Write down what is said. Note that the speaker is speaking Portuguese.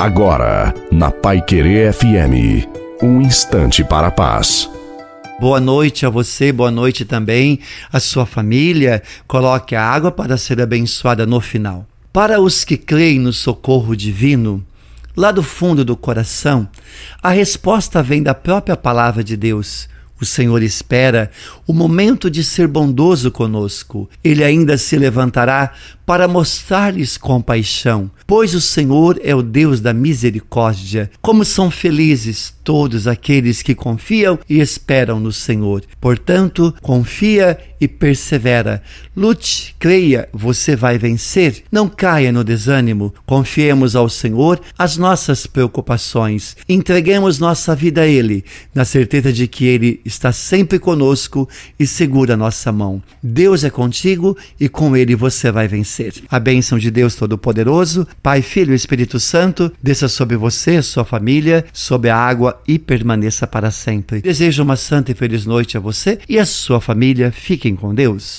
Agora, na Pai Querer FM, um instante para a paz. Boa noite a você, boa noite também à sua família. Coloque a água para ser abençoada no final. Para os que creem no socorro divino, lá do fundo do coração, a resposta vem da própria palavra de Deus. O Senhor espera o momento de ser bondoso conosco. Ele ainda se levantará para mostrar-lhes compaixão, pois o Senhor é o Deus da misericórdia. Como são felizes todos aqueles que confiam e esperam no Senhor. Portanto, confia e persevera. Lute, creia, você vai vencer. Não caia no desânimo. Confiemos ao Senhor as nossas preocupações. Entreguemos nossa vida a Ele, na certeza de que Ele está sempre conosco e segura nossa mão. Deus é contigo e com Ele você vai vencer. A bênção de Deus Todo-Poderoso, Pai, Filho e Espírito Santo, desça sobre você, sua família, sobre a água e permaneça para sempre. Desejo uma santa e feliz noite a você e a sua família. Fiquem com Deus.